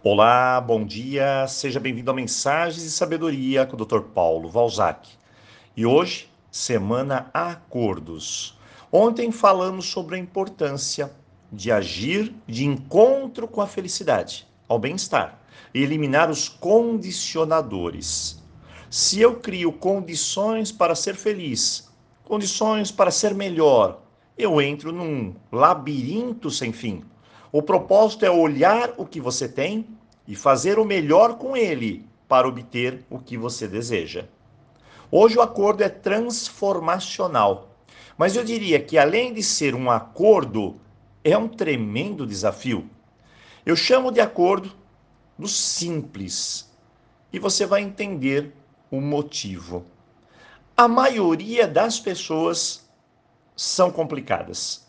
Olá, bom dia, seja bem-vindo a Mensagens e Sabedoria com o Dr. Paulo Valzac. E hoje, semana Acordos. Ontem falamos sobre a importância de agir de encontro com a felicidade, ao bem-estar, e eliminar os condicionadores. Se eu crio condições para ser feliz, condições para ser melhor, eu entro num labirinto sem fim o propósito é olhar o que você tem e fazer o melhor com ele para obter o que você deseja. Hoje o acordo é transformacional, mas eu diria que além de ser um acordo, é um tremendo desafio. Eu chamo de acordo do simples e você vai entender o motivo. A maioria das pessoas são complicadas.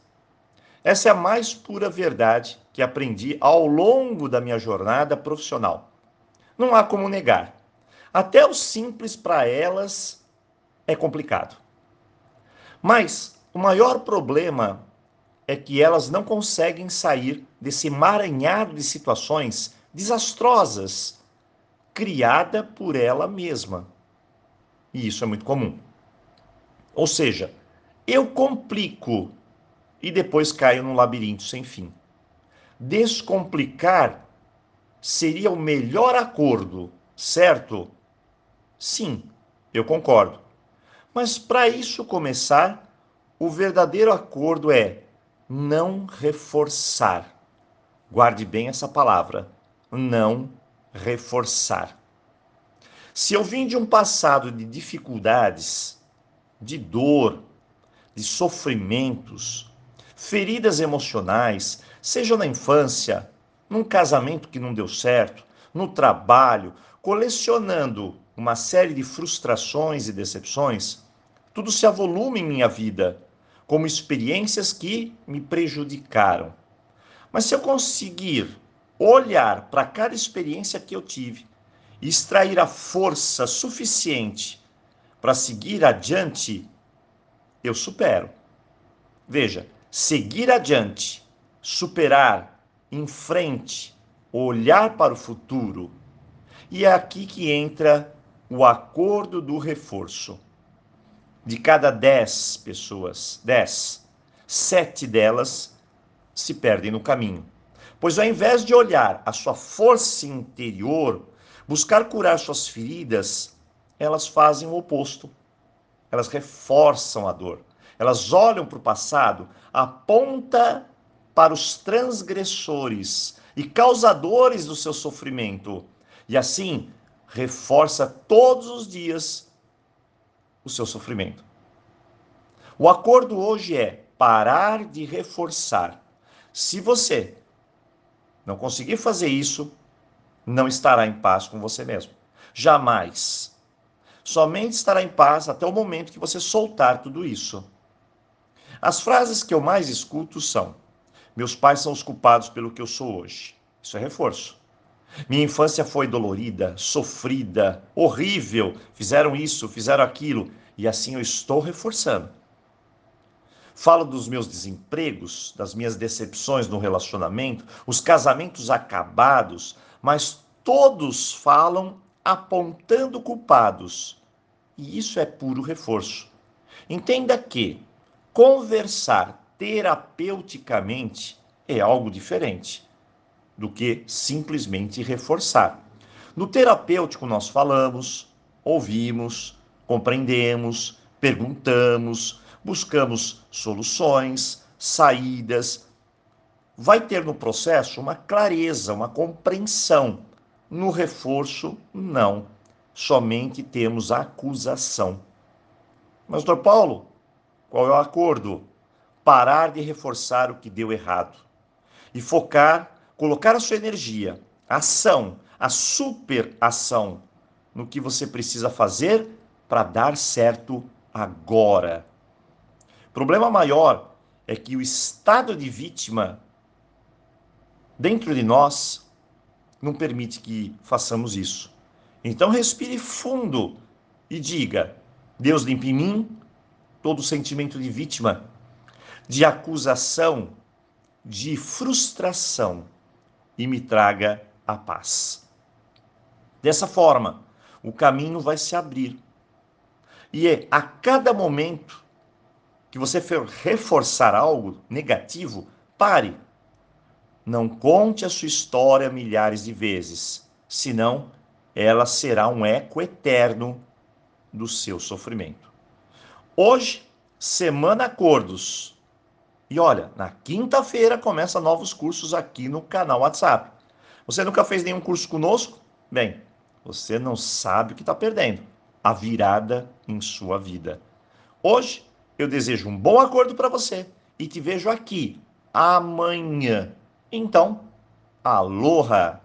Essa é a mais pura verdade que aprendi ao longo da minha jornada profissional. Não há como negar. Até o simples para elas é complicado. Mas o maior problema é que elas não conseguem sair desse emaranhado de situações desastrosas criada por ela mesma. E isso é muito comum. Ou seja, eu complico e depois caio num labirinto sem fim. Descomplicar seria o melhor acordo, certo? Sim, eu concordo. Mas para isso começar, o verdadeiro acordo é não reforçar. Guarde bem essa palavra, não reforçar. Se eu vim de um passado de dificuldades, de dor, de sofrimentos, feridas emocionais, seja na infância, num casamento que não deu certo, no trabalho, colecionando uma série de frustrações e decepções, tudo se avolume em minha vida como experiências que me prejudicaram. Mas se eu conseguir olhar para cada experiência que eu tive e extrair a força suficiente para seguir adiante, eu supero. Veja, seguir adiante, superar, em frente, olhar para o futuro. E é aqui que entra o acordo do reforço. De cada dez pessoas, dez, sete delas se perdem no caminho. Pois ao invés de olhar a sua força interior, buscar curar suas feridas, elas fazem o oposto. Elas reforçam a dor elas olham para o passado, aponta para os transgressores e causadores do seu sofrimento. E assim reforça todos os dias o seu sofrimento. O acordo hoje é parar de reforçar. Se você não conseguir fazer isso, não estará em paz com você mesmo. Jamais. Somente estará em paz até o momento que você soltar tudo isso. As frases que eu mais escuto são: Meus pais são os culpados pelo que eu sou hoje. Isso é reforço. Minha infância foi dolorida, sofrida, horrível. Fizeram isso, fizeram aquilo, e assim eu estou reforçando. Falo dos meus desempregos, das minhas decepções no relacionamento, os casamentos acabados, mas todos falam apontando culpados. E isso é puro reforço. Entenda que Conversar terapeuticamente é algo diferente do que simplesmente reforçar. No terapêutico, nós falamos, ouvimos, compreendemos, perguntamos, buscamos soluções, saídas. Vai ter no processo uma clareza, uma compreensão. No reforço, não. Somente temos a acusação. Mas, doutor Paulo, qual é o acordo? Parar de reforçar o que deu errado e focar, colocar a sua energia, a ação, a super ação no que você precisa fazer para dar certo agora. Problema maior é que o estado de vítima dentro de nós não permite que façamos isso. Então respire fundo e diga: Deus limpe em mim todo sentimento de vítima, de acusação, de frustração e me traga a paz. Dessa forma, o caminho vai se abrir. E é a cada momento que você for reforçar algo negativo, pare. Não conte a sua história milhares de vezes, senão ela será um eco eterno do seu sofrimento. Hoje, semana acordos. E olha, na quinta-feira começa novos cursos aqui no canal WhatsApp. Você nunca fez nenhum curso conosco? Bem, você não sabe o que está perdendo. A virada em sua vida. Hoje eu desejo um bom acordo para você e te vejo aqui amanhã. Então, aloha!